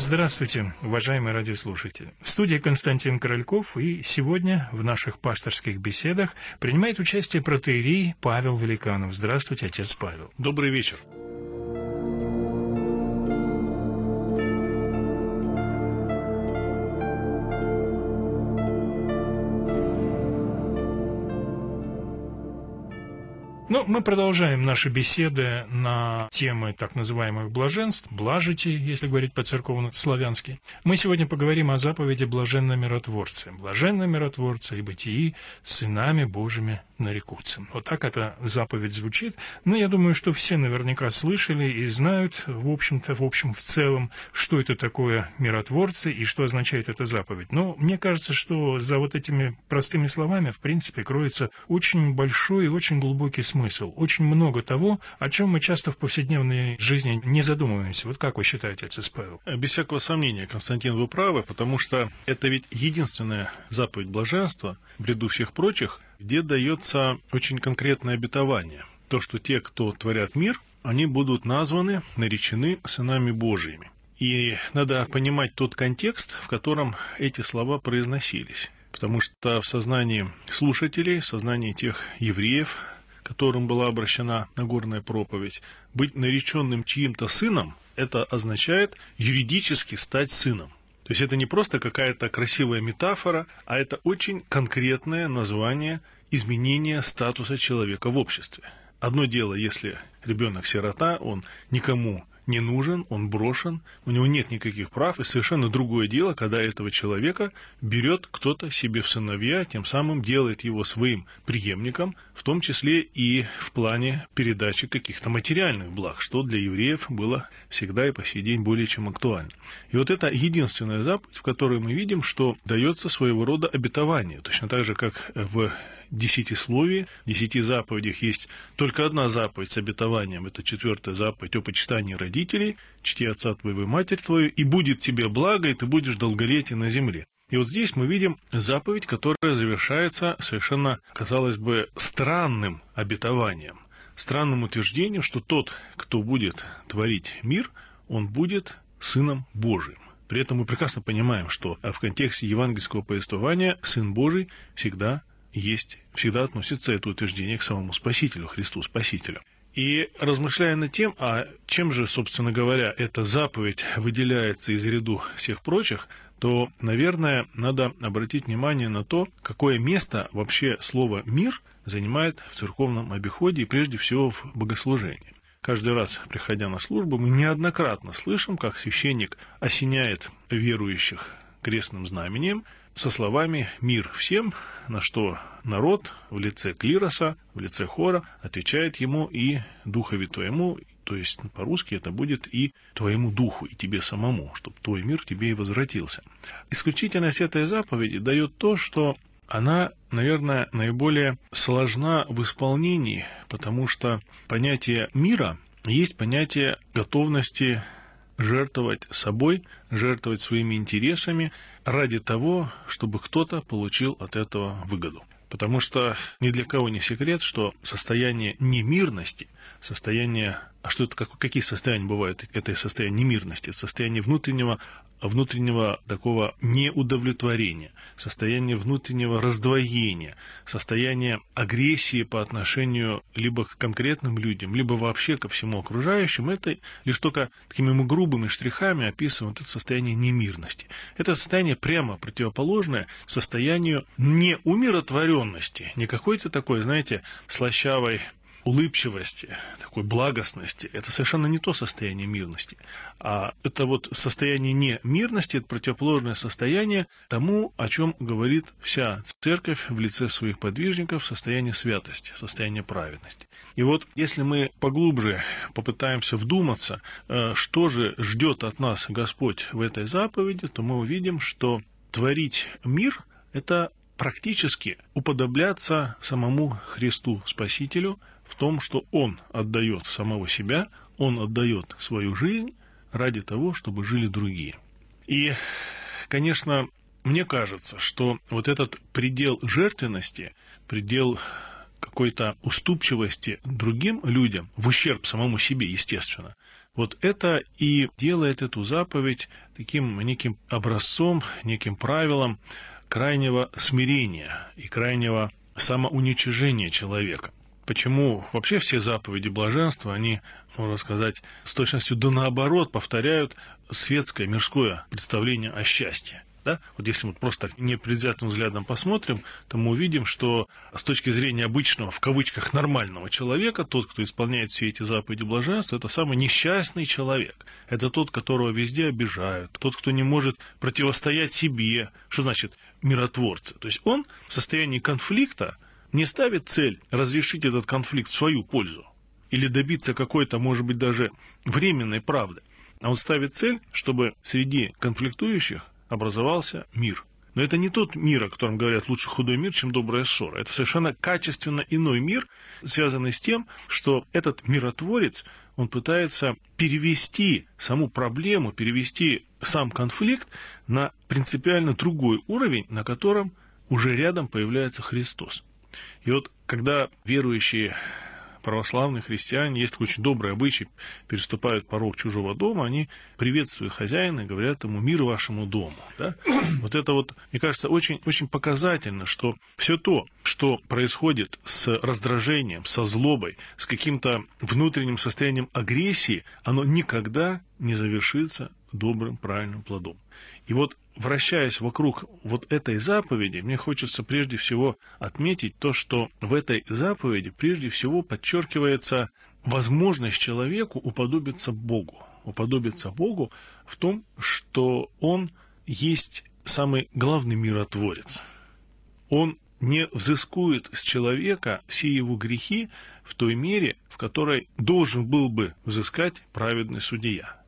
Здравствуйте, уважаемые радиослушатели. В студии Константин Корольков, и сегодня в наших пасторских беседах принимает участие протеерей Павел Великанов. Здравствуйте, отец Павел. Добрый вечер. Ну, мы продолжаем наши беседы на темы так называемых блаженств, блажити, если говорить по-церковно-славянски. Мы сегодня поговорим о заповеди блаженного миротворца. Блаженного миротворца и бытии сынами Божьими нарекутся. Вот так эта заповедь звучит. Но я думаю, что все наверняка слышали и знают, в общем-то, в общем, в целом, что это такое миротворцы и что означает эта заповедь. Но мне кажется, что за вот этими простыми словами, в принципе, кроется очень большой и очень глубокий смысл смысл. Очень много того, о чем мы часто в повседневной жизни не задумываемся. Вот как вы считаете, отец Павел? Без всякого сомнения, Константин, вы правы, потому что это ведь единственная заповедь блаженства в ряду всех прочих, где дается очень конкретное обетование. То, что те, кто творят мир, они будут названы, наречены сынами Божьими. И надо понимать тот контекст, в котором эти слова произносились. Потому что в сознании слушателей, в сознании тех евреев, которым была обращена Нагорная проповедь, быть нареченным чьим-то сыном, это означает юридически стать сыном. То есть это не просто какая-то красивая метафора, а это очень конкретное название изменения статуса человека в обществе. Одно дело, если ребенок сирота, он никому не нужен, он брошен, у него нет никаких прав, и совершенно другое дело, когда этого человека берет кто-то себе в сыновья, тем самым делает его своим преемником, в том числе и в плане передачи каких-то материальных благ, что для евреев было всегда и по сей день более чем актуально. И вот это единственная заповедь, в которой мы видим, что дается своего рода обетование, точно так же, как в десятисловии, в десяти заповедях есть только одна заповедь с обетованием, это четвертая заповедь о почитании родителей, чти отца твоего и матерь твою, и будет тебе благо, и ты будешь долголетие на земле. И вот здесь мы видим заповедь, которая завершается совершенно, казалось бы, странным обетованием, странным утверждением, что тот, кто будет творить мир, он будет Сыном Божиим. При этом мы прекрасно понимаем, что в контексте евангельского повествования Сын Божий всегда есть, всегда относится это утверждение к самому Спасителю, Христу Спасителю. И размышляя над тем, а чем же, собственно говоря, эта заповедь выделяется из ряду всех прочих, то, наверное, надо обратить внимание на то, какое место вообще слово «мир» занимает в церковном обиходе и прежде всего в богослужении. Каждый раз, приходя на службу, мы неоднократно слышим, как священник осеняет верующих крестным знамением со словами «мир всем», на что народ в лице клироса, в лице хора отвечает ему и духови твоему, то есть по-русски это будет и твоему духу, и тебе самому, чтобы твой мир тебе и возвратился. Исключительность этой заповеди дает то, что она, наверное, наиболее сложна в исполнении, потому что понятие мира есть понятие готовности жертвовать собой, жертвовать своими интересами ради того, чтобы кто-то получил от этого выгоду. Потому что ни для кого не секрет, что состояние немирности, состояние... А что это, какие состояния бывают? Это состояние немирности, это состояние внутреннего внутреннего такого неудовлетворения, состояние внутреннего раздвоения, состояние агрессии по отношению либо к конкретным людям, либо вообще ко всему окружающему, это лишь только такими грубыми штрихами описывает это состояние немирности. Это состояние прямо противоположное состоянию неумиротворенности, не какой-то такой, знаете, слащавой улыбчивости, такой благостности, это совершенно не то состояние мирности. А это вот состояние не мирности, это противоположное состояние тому, о чем говорит вся церковь в лице своих подвижников, состояние святости, состояние праведности. И вот если мы поглубже попытаемся вдуматься, э, что же ждет от нас Господь в этой заповеди, то мы увидим, что творить мир – это практически уподобляться самому Христу Спасителю, в том, что он отдает самого себя, он отдает свою жизнь ради того, чтобы жили другие. И, конечно, мне кажется, что вот этот предел жертвенности, предел какой-то уступчивости другим людям, в ущерб самому себе, естественно, Вот это и делает эту заповедь таким неким образцом, неким правилом крайнего смирения и крайнего самоуничижения человека. Почему вообще все заповеди блаженства, они, можно сказать, с точностью до наоборот повторяют светское, мирское представление о счастье. Да? Вот если мы просто так непредвзятым взглядом посмотрим, то мы увидим, что с точки зрения обычного, в кавычках, нормального человека, тот, кто исполняет все эти заповеди блаженства, это самый несчастный человек. Это тот, которого везде обижают, тот, кто не может противостоять себе. Что значит миротворцы? То есть он в состоянии конфликта не ставит цель разрешить этот конфликт в свою пользу или добиться какой-то, может быть, даже временной правды. А он ставит цель, чтобы среди конфликтующих образовался мир. Но это не тот мир, о котором говорят лучше худой мир, чем добрая ссора. Это совершенно качественно иной мир, связанный с тем, что этот миротворец, он пытается перевести саму проблему, перевести сам конфликт на принципиально другой уровень, на котором уже рядом появляется Христос. И вот когда верующие православные христиане, есть такой очень добрый обычай, переступают порог чужого дома, они приветствуют хозяина и говорят ему «мир вашему дому». Да? Вот это вот, мне кажется, очень, очень показательно, что все то, что происходит с раздражением, со злобой, с каким-то внутренним состоянием агрессии, оно никогда не завершится добрым, правильным плодом. И вот вращаясь вокруг вот этой заповеди, мне хочется прежде всего отметить то, что в этой заповеди прежде всего подчеркивается возможность человеку уподобиться Богу. Уподобиться Богу в том, что Он есть самый главный миротворец. Он не взыскует с человека все его грехи в той мере, в которой должен был бы взыскать праведный судья.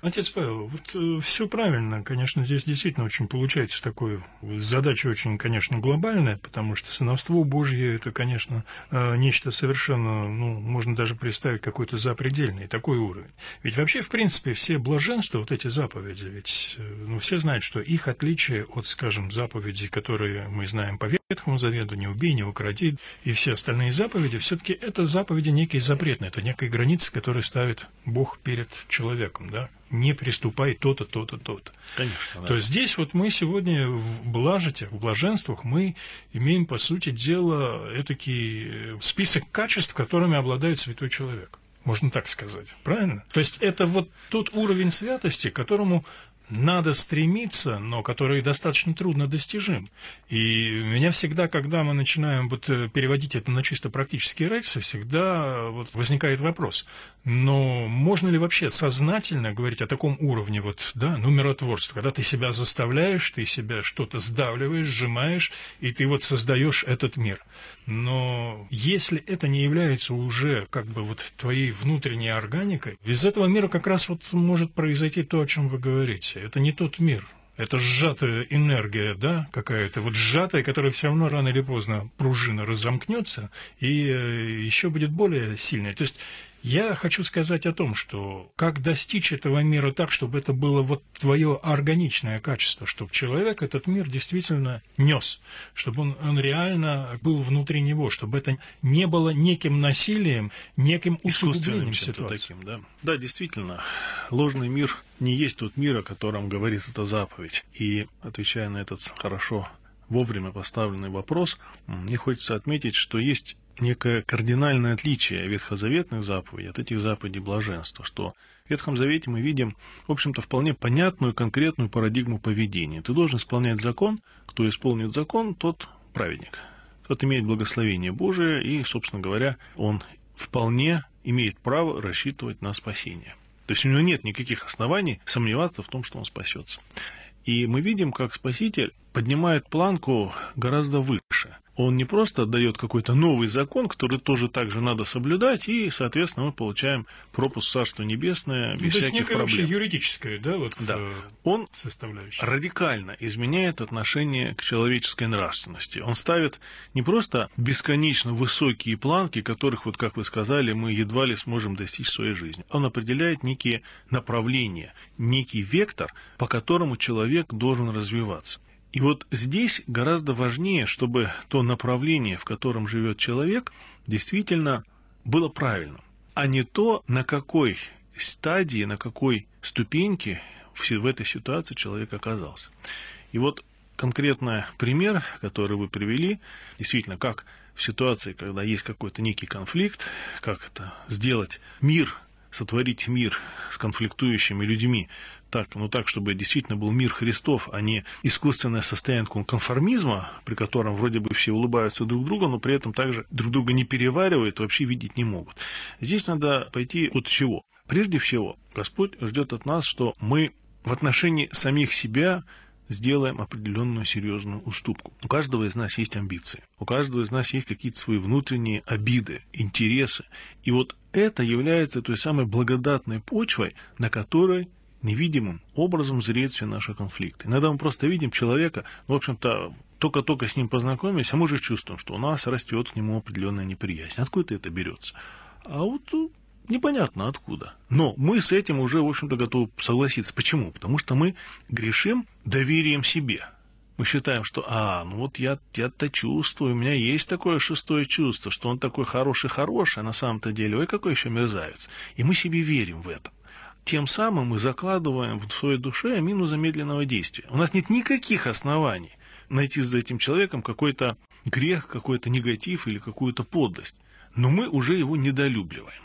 Отец Павел, вот э, все правильно, конечно, здесь действительно очень получается такое, задача очень, конечно, глобальная, потому что сыновство Божье это, конечно, э, нечто совершенно, ну, можно даже представить какой-то запредельный такой уровень. Ведь вообще, в принципе, все блаженства, вот эти заповеди, ведь, э, ну, все знают, что их отличие от, скажем, заповедей, которые мы знаем по Ветхому Завету, не убей, не укради, и все остальные заповеди, все-таки это заповеди некие запретные, это некая граница, которую ставит Бог перед человеком, да, не приступай то-то, то-то, то-то. Конечно. Да. То есть здесь вот мы сегодня в блажете, в блаженствах мы имеем, по сути дела, этакий список качеств, которыми обладает святой человек. Можно так сказать, правильно? То есть это вот тот уровень святости, которому надо стремиться, но который достаточно трудно достижим. И меня всегда, когда мы начинаем вот э, переводить это на чисто практические рельсы, всегда вот возникает вопрос, но можно ли вообще сознательно говорить о таком уровне вот, да, ну, миротворства, когда ты себя заставляешь, ты себя что-то сдавливаешь, сжимаешь, и ты вот создаешь этот мир. Но если это не является уже как бы вот твоей внутренней органикой, из этого мира как раз вот может произойти то, о чем вы говорите. Это не тот мир, это сжатая энергия, да, какая-то, вот сжатая, которая все равно рано или поздно пружина разомкнется и э, еще будет более сильная. То есть я хочу сказать о том, что как достичь этого мира так, чтобы это было вот твое органичное качество, чтобы человек этот мир действительно нес, чтобы он, он реально был внутри него, чтобы это не было неким насилием, неким усугублением ситуации. Таким, да? да, действительно, ложный мир не есть тот мир, о котором говорит эта заповедь. И отвечая на этот хорошо вовремя поставленный вопрос, мне хочется отметить, что есть некое кардинальное отличие ветхозаветных заповедей от этих заповедей блаженства, что в Ветхом Завете мы видим, в общем-то, вполне понятную, конкретную парадигму поведения. Ты должен исполнять закон, кто исполнит закон, тот праведник. Тот имеет благословение Божие, и, собственно говоря, он вполне имеет право рассчитывать на спасение. То есть у него нет никаких оснований сомневаться в том, что он спасется. И мы видим, как Спаситель поднимает планку гораздо выше – он не просто дает какой-то новый закон, который тоже также надо соблюдать, и, соответственно, мы получаем пропуск в Царство Небесное без ну, всяких то есть некое проблем. вообще юридическое, да, вот да. Э, Он радикально изменяет отношение к человеческой нравственности. Он ставит не просто бесконечно высокие планки, которых, вот как вы сказали, мы едва ли сможем достичь в своей жизни. Он определяет некие направления, некий вектор, по которому человек должен развиваться. И вот здесь гораздо важнее, чтобы то направление, в котором живет человек, действительно было правильным, а не то, на какой стадии, на какой ступеньке в этой ситуации человек оказался. И вот конкретный пример, который вы привели, действительно, как в ситуации, когда есть какой-то некий конфликт, как это сделать мир, сотворить мир с конфликтующими людьми, так, ну так, чтобы действительно был мир Христов, а не искусственное состояние конформизма, при котором вроде бы все улыбаются друг другу, но при этом также друг друга не переваривают, вообще видеть не могут. Здесь надо пойти от чего. Прежде всего, Господь ждет от нас, что мы в отношении самих себя сделаем определенную серьезную уступку. У каждого из нас есть амбиции, у каждого из нас есть какие-то свои внутренние обиды, интересы. И вот это является той самой благодатной почвой, на которой невидимым образом зреют все наши конфликты. Иногда мы просто видим человека, в общем-то, только-только с ним познакомились, а мы же чувствуем, что у нас растет к нему определенная неприязнь. Откуда это берется? А вот непонятно откуда. Но мы с этим уже, в общем-то, готовы согласиться. Почему? Потому что мы грешим доверием себе. Мы считаем, что, а, ну вот я, я-то чувствую, у меня есть такое шестое чувство, что он такой хороший-хороший, а на самом-то деле, ой, какой еще мерзавец. И мы себе верим в это. Тем самым мы закладываем в своей душе мину замедленного действия. У нас нет никаких оснований найти за этим человеком какой-то грех, какой-то негатив или какую-то подлость. Но мы уже его недолюбливаем.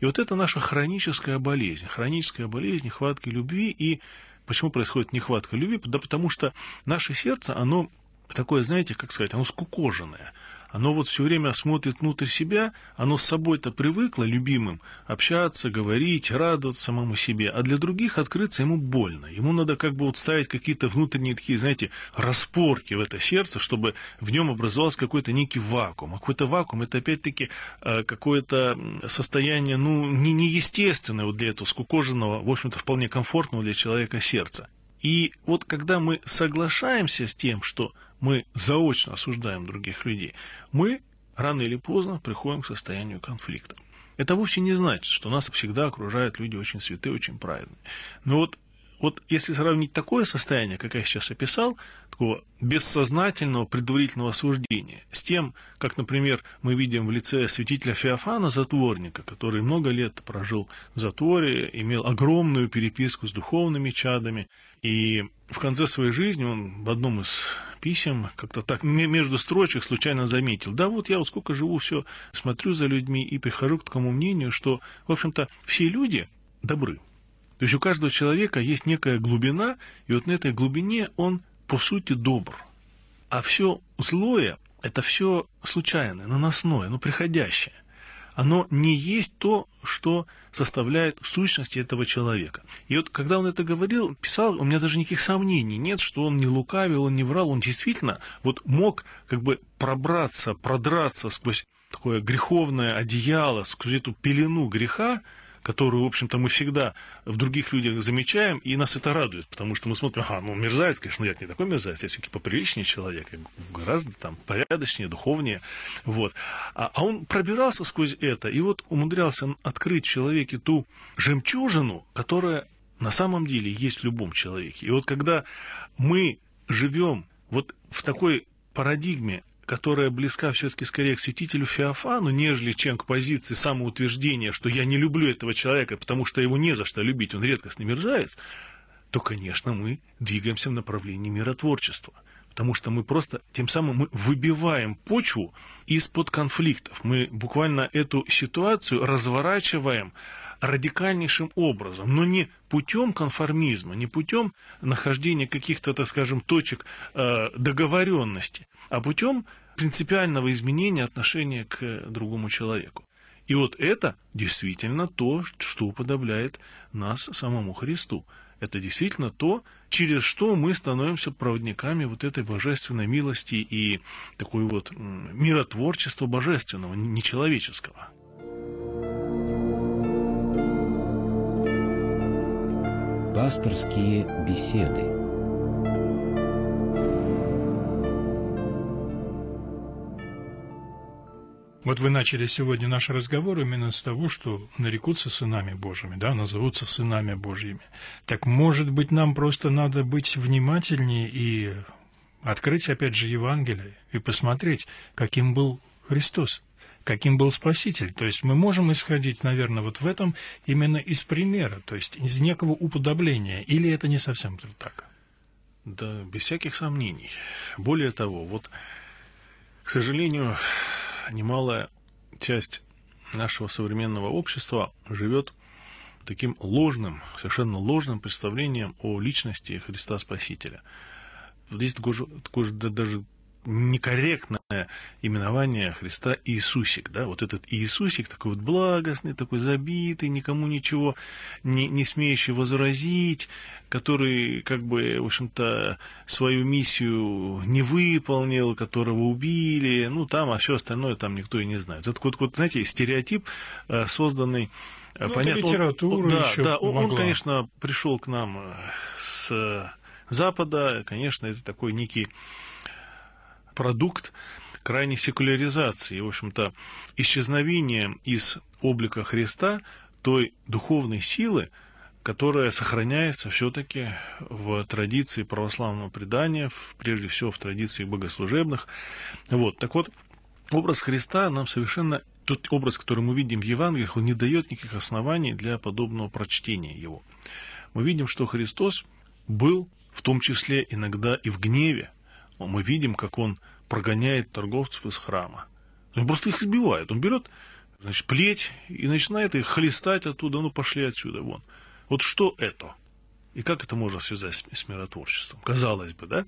И вот это наша хроническая болезнь, хроническая болезнь нехватки любви. И почему происходит нехватка любви? Да потому что наше сердце, оно такое, знаете, как сказать, оно скукоженное оно вот все время смотрит внутрь себя, оно с собой-то привыкло, любимым, общаться, говорить, радоваться самому себе, а для других открыться ему больно. Ему надо как бы вот ставить какие-то внутренние такие, знаете, распорки в это сердце, чтобы в нем образовался какой-то некий вакуум. А какой-то вакуум – это опять-таки э, какое-то состояние, ну, не неестественное вот для этого скукоженного, в общем-то, вполне комфортного для человека сердца. И вот когда мы соглашаемся с тем, что мы заочно осуждаем других людей, мы рано или поздно приходим к состоянию конфликта. Это вовсе не значит, что нас всегда окружают люди очень святые, очень праведные. Но вот, вот если сравнить такое состояние, как я сейчас описал, такого бессознательного предварительного осуждения, с тем, как, например, мы видим в лице святителя Феофана, затворника, который много лет прожил в затворе, имел огромную переписку с духовными чадами, и в конце своей жизни он в одном из писем как-то так между строчек случайно заметил, да вот я вот сколько живу, все смотрю за людьми и прихожу к такому мнению, что, в общем-то, все люди добры. То есть у каждого человека есть некая глубина, и вот на этой глубине он, по сути, добр. А все злое – это все случайное, наносное, ну, приходящее оно не есть то, что составляет сущность этого человека. И вот когда он это говорил, писал, у меня даже никаких сомнений нет, что он не лукавил, он не врал, он действительно вот мог как бы пробраться, продраться сквозь такое греховное одеяло, сквозь эту пелену греха, которую, в общем-то, мы всегда в других людях замечаем, и нас это радует, потому что мы смотрим, ага, ну, мерзавец, конечно, ну, я не такой мерзавец, я все-таки поприличнее человек, гораздо там порядочнее, духовнее, вот. А, а он пробирался сквозь это, и вот умудрялся открыть в человеке ту жемчужину, которая на самом деле есть в любом человеке. И вот когда мы живем вот в такой парадигме которая близка все-таки скорее к святителю Феофану, нежели чем к позиции самоутверждения, что я не люблю этого человека, потому что его не за что любить, он редкостный мерзавец, то, конечно, мы двигаемся в направлении миротворчества. Потому что мы просто тем самым мы выбиваем почву из-под конфликтов. Мы буквально эту ситуацию разворачиваем радикальнейшим образом, но не путем конформизма, не путем нахождения каких-то, так скажем, точек э, договоренности, а путем принципиального изменения отношения к другому человеку. И вот это действительно то, что уподобляет нас самому Христу. Это действительно то, через что мы становимся проводниками вот этой божественной милости и такой вот миротворчества божественного, нечеловеческого. Пасторские беседы. Вот вы начали сегодня наш разговор именно с того, что нарекутся сынами Божьими, да, назовутся сынами Божьими. Так, может быть, нам просто надо быть внимательнее и открыть, опять же, Евангелие и посмотреть, каким был Христос. Каким был Спаситель. То есть мы можем исходить, наверное, вот в этом именно из примера, то есть из некого уподобления, или это не совсем так? Да, без всяких сомнений. Более того, вот, к сожалению, немалая часть нашего современного общества живет таким ложным, совершенно ложным представлением о личности Христа Спасителя. Здесь такое же, такое же даже некорректное именование Христа Иисусик, да, вот этот Иисусик такой вот благостный, такой забитый, никому ничего не, не смеющий возразить, который, как бы, в общем-то, свою миссию не выполнил, которого убили, ну, там, а все остальное там никто и не знает. Это вот, вот знаете, стереотип, э, созданный э, ну, понятно, литература он, да, еще да, он, он, конечно, пришел к нам э, с Запада, конечно, это такой некий продукт крайней секуляризации, в общем-то, исчезновения из облика Христа той духовной силы, которая сохраняется все-таки в традиции православного предания, прежде всего в традиции богослужебных. Вот. Так вот, образ Христа нам совершенно тот образ, который мы видим в Евангелиях, он не дает никаких оснований для подобного прочтения его. Мы видим, что Христос был в том числе иногда и в гневе, мы видим, как он прогоняет торговцев из храма. Он просто их избивает. Он берет, значит, плеть и начинает их хлестать оттуда, ну, пошли отсюда, вон. Вот что это? И как это можно связать с, с миротворчеством? Казалось бы, да?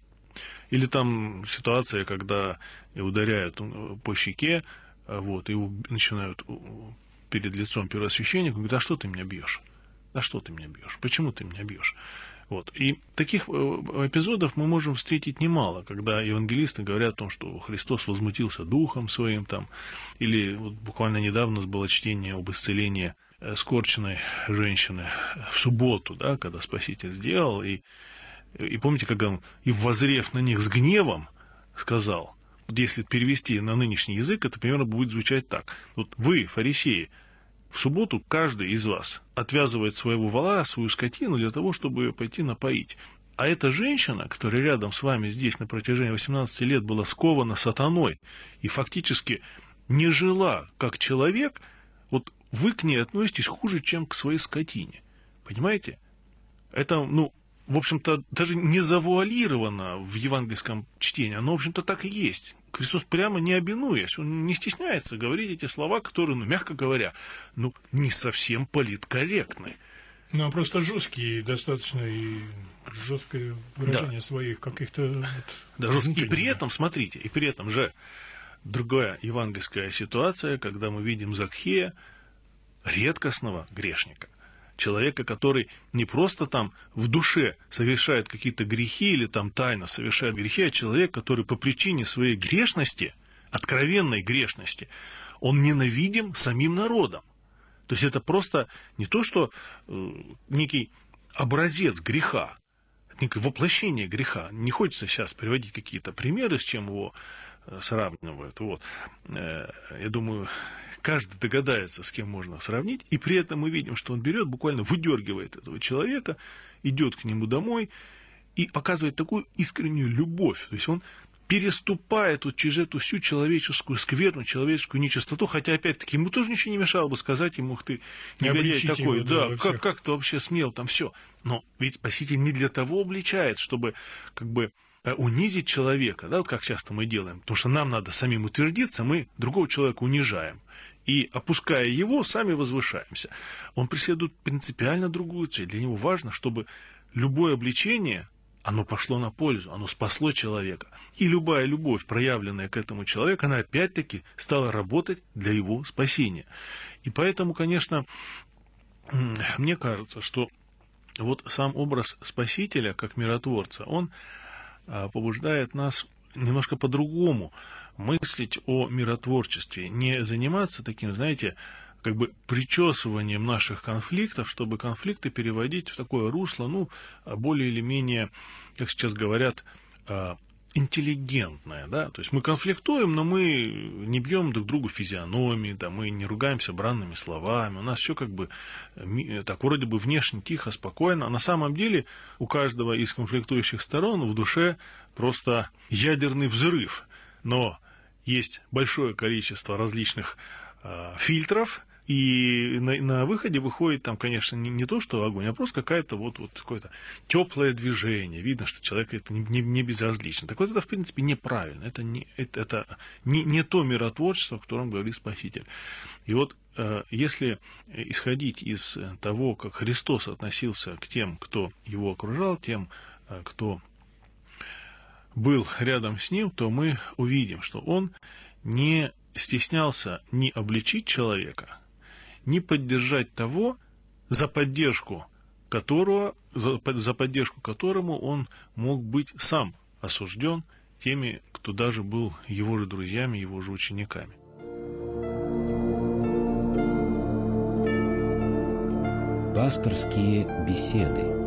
Или там ситуация, когда ударяют э, по щеке, а вот, и начинают перед лицом первосвященника, говорят, да что ты меня бьешь? Да что ты меня бьешь? Почему ты меня бьешь? Вот. И таких э, эпизодов мы можем встретить немало, когда евангелисты говорят о том, что Христос возмутился духом своим, там, или вот буквально недавно было чтение об исцелении э, скорченной женщины в субботу, да, когда Спаситель сделал, и, и помните, когда он, и возрев на них с гневом, сказал, вот если перевести на нынешний язык, это примерно будет звучать так. Вот вы, фарисеи, в субботу каждый из вас отвязывает своего вала, свою скотину для того, чтобы пойти напоить. А эта женщина, которая рядом с вами здесь на протяжении 18 лет была скована сатаной и фактически не жила как человек, вот вы к ней относитесь хуже, чем к своей скотине. Понимаете? Это, ну, в общем-то, даже не завуалировано в евангельском чтении, оно, в общем-то, так и есть. Христос прямо не обинуясь, он не стесняется говорить эти слова, которые, ну, мягко говоря, ну, не совсем политкорректны. Ну, а просто жесткие, достаточно и жесткое выражение да. своих каких-то... Вот, да, жесткие. И при этом, смотрите, и при этом же другая евангельская ситуация, когда мы видим Закхея, редкостного грешника – человека, который не просто там в душе совершает какие-то грехи или там тайно совершает грехи, а человек, который по причине своей грешности, откровенной грешности, он ненавидим самим народом. То есть это просто не то, что э, некий образец греха, некое воплощение греха. Не хочется сейчас приводить какие-то примеры, с чем его сравнивают. Вот. Э, я думаю, каждый догадается, с кем можно сравнить, и при этом мы видим, что он берет, буквально выдергивает этого человека, идет к нему домой и показывает такую искреннюю любовь. То есть он переступает вот через эту всю человеческую скверну, человеческую нечистоту, хотя, опять-таки, ему тоже ничего не мешало бы сказать ему, ух ты, негодяй такой, его, да, да как, как ты вообще смел там все. Но ведь Спаситель не для того обличает, чтобы как бы унизить человека, да, вот как часто мы делаем, потому что нам надо самим утвердиться, мы другого человека унижаем. И опуская его, сами возвышаемся. Он преследует принципиально другую цель. Для него важно, чтобы любое обличение, оно пошло на пользу, оно спасло человека. И любая любовь, проявленная к этому человеку, она опять-таки стала работать для его спасения. И поэтому, конечно, мне кажется, что вот сам образ Спасителя как миротворца, он побуждает нас немножко по-другому мыслить о миротворчестве, не заниматься таким, знаете, как бы причесыванием наших конфликтов, чтобы конфликты переводить в такое русло, ну, более или менее, как сейчас говорят, а, интеллигентная, да, то есть мы конфликтуем, но мы не бьем друг другу физиономии, да, мы не ругаемся бранными словами, у нас все как бы так вроде бы внешне тихо, спокойно, а на самом деле у каждого из конфликтующих сторон в душе просто ядерный взрыв, но есть большое количество различных э, фильтров, и на, на выходе выходит там, конечно, не, не то, что огонь, а просто какая-то вот, вот какое-то теплое движение. Видно, что человек это не, не, не безразлично. Так вот, это, в принципе, неправильно. Это не, это, это не, не то миротворчество, о котором говорит Спаситель. И вот э, если исходить из того, как Христос относился к тем, кто его окружал, тем, э, кто был рядом с ним, то мы увидим, что он не стеснялся ни обличить человека, не поддержать того, за поддержку которого, за, за поддержку которому он мог быть сам осужден теми, кто даже был его же друзьями, его же учениками. Пасторские беседы –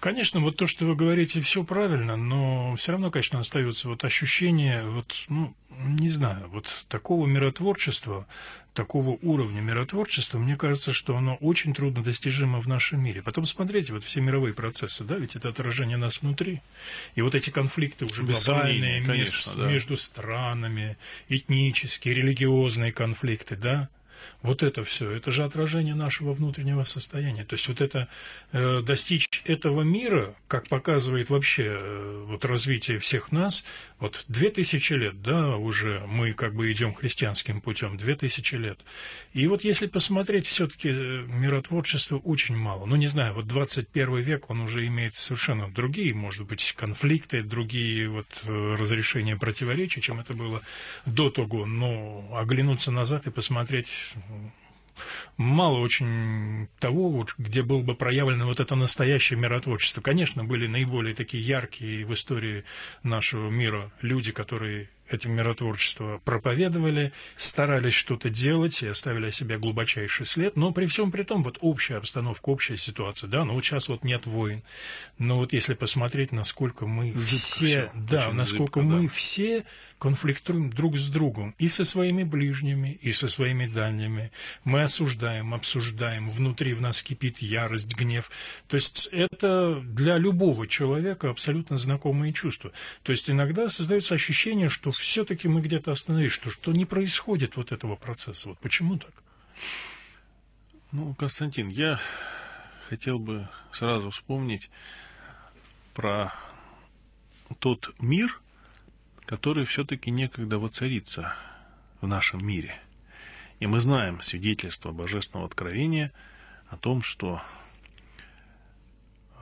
Конечно, вот то, что вы говорите, все правильно, но все равно, конечно, остается вот ощущение, вот, ну, не знаю, вот такого миротворчества, такого уровня миротворчества, мне кажется, что оно очень трудно достижимо в нашем мире. Потом смотрите, вот все мировые процессы, да, ведь это отражение нас внутри. И вот эти конфликты уже Без глобальные конечно, между, да. между странами, этнические, религиозные конфликты, да, вот это все, это же отражение нашего внутреннего состояния. То есть вот это э, достичь этого мира, как показывает вообще э, вот развитие всех нас, вот две тысячи лет, да, уже мы как бы идем христианским путем, две тысячи лет. И вот если посмотреть, все-таки э, миротворчества очень мало. Ну, не знаю, вот 21 век, он уже имеет совершенно другие, может быть, конфликты, другие вот э, разрешения противоречий, чем это было до того. Но оглянуться назад и посмотреть мало очень того, вот, где было бы проявлено вот это настоящее миротворчество. Конечно, были наиболее такие яркие в истории нашего мира люди, которые этим миротворчество проповедовали, старались что-то делать и оставили о себе глубочайший след, но при всем при том, вот общая обстановка, общая ситуация, да, ну вот сейчас вот нет войн, но вот если посмотреть, насколько мы Зыбко все, все, да, насколько зыбко, мы да. все конфликтуем друг с другом и со своими ближними, и со своими дальними. Мы осуждаем, обсуждаем, внутри в нас кипит ярость, гнев. То есть это для любого человека абсолютно знакомые чувства. То есть иногда создается ощущение, что все-таки мы где-то остановились, что, что не происходит вот этого процесса. Вот почему так? Ну, Константин, я хотел бы сразу вспомнить про тот мир, который все-таки некогда воцарится в нашем мире. И мы знаем свидетельство Божественного Откровения о том, что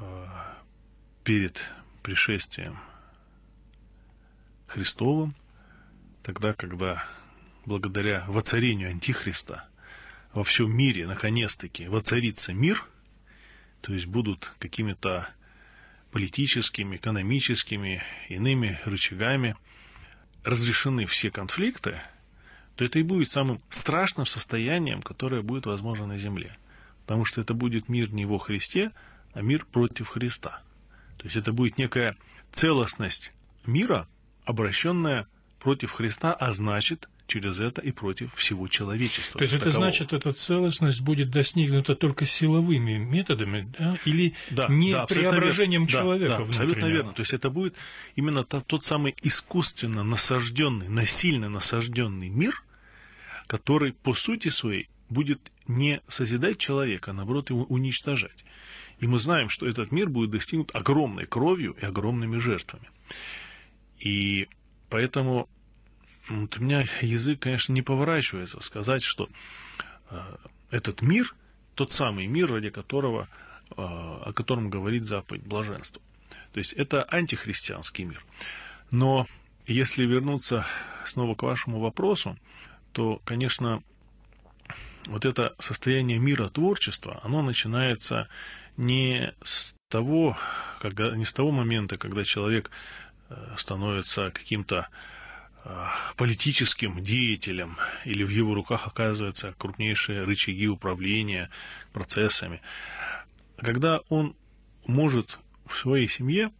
э, перед пришествием Христовым, тогда, когда благодаря воцарению Антихриста во всем мире наконец-таки воцарится мир, то есть будут какими-то политическими, экономическими, иными рычагами разрешены все конфликты, то это и будет самым страшным состоянием, которое будет возможно на Земле. Потому что это будет мир не во Христе, а мир против Христа. То есть это будет некая целостность мира, обращенная против Христа, а значит, через это и против всего человечества. То есть это такового. значит, эта целостность будет достигнута только силовыми методами, да? или да, не да, преображением верно. человека да, да, абсолютно верно. То есть это будет именно тот самый искусственно насажденный, насильно насажденный мир, который по сути своей будет не созидать человека, а наоборот его уничтожать. И мы знаем, что этот мир будет достигнут огромной кровью и огромными жертвами. И поэтому вот у меня язык, конечно, не поворачивается сказать, что э, этот мир, тот самый мир, ради которого, э, о котором говорит заповедь блаженства. То есть это антихристианский мир. Но если вернуться снова к вашему вопросу, то, конечно, вот это состояние мира творчества, оно начинается не с того, когда, не с того момента, когда человек э, становится каким-то политическим деятелем, или в его руках оказываются крупнейшие рычаги управления процессами, когда он может в своей семье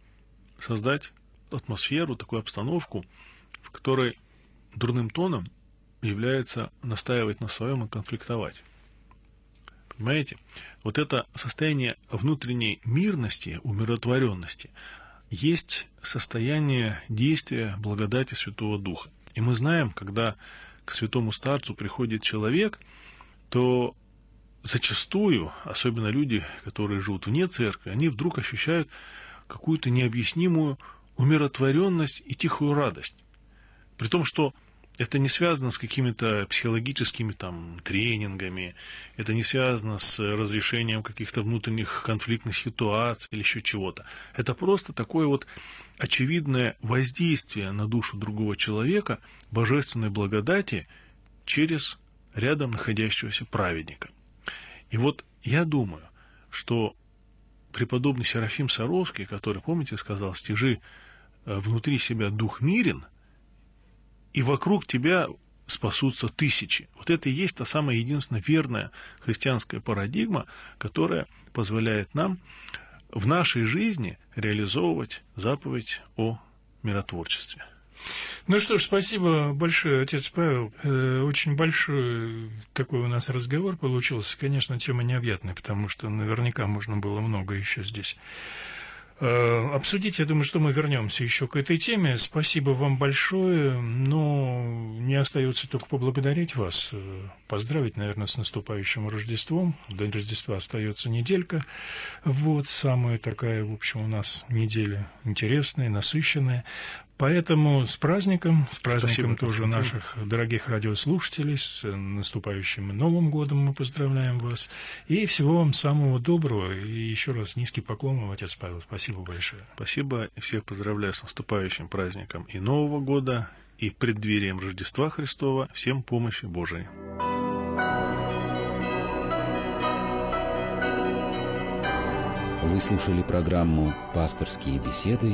создать атмосферу, такую обстановку, в которой дурным тоном является настаивать на своем и конфликтовать. Понимаете? Вот это состояние внутренней мирности, умиротворенности, есть состояние действия благодати Святого Духа. И мы знаем, когда к святому старцу приходит человек, то зачастую, особенно люди, которые живут вне церкви, они вдруг ощущают какую-то необъяснимую умиротворенность и тихую радость. При том, что это не связано с какими-то психологическими там тренингами, это не связано с разрешением каких-то внутренних конфликтных ситуаций или еще чего-то. Это просто такое вот очевидное воздействие на душу другого человека божественной благодати через рядом находящегося праведника. И вот я думаю, что преподобный Серафим Саровский, который, помните, сказал стежи э, «внутри себя дух мирен», и вокруг тебя спасутся тысячи. Вот это и есть та самая единственная верная христианская парадигма, которая позволяет нам в нашей жизни реализовывать заповедь о миротворчестве. Ну что ж, спасибо большое, отец Павел. Э, очень большой такой у нас разговор получился. Конечно, тема необъятная, потому что наверняка можно было много еще здесь Э, обсудить. Я думаю, что мы вернемся еще к этой теме. Спасибо вам большое. Но не остается только поблагодарить вас, э, поздравить, наверное, с наступающим Рождеством. До Рождества остается неделька. Вот самая такая, в общем, у нас неделя интересная, насыщенная. Поэтому с праздником, с праздником Спасибо, тоже наших дорогих радиослушателей, с наступающим Новым годом мы поздравляем вас. И всего вам самого доброго. И еще раз низкий поклон вам, отец Павел. Спасибо большое. Спасибо. И всех поздравляю с наступающим праздником и Нового года, и преддверием Рождества Христова. Всем помощи Божией. Вы слушали программу «Пасторские беседы»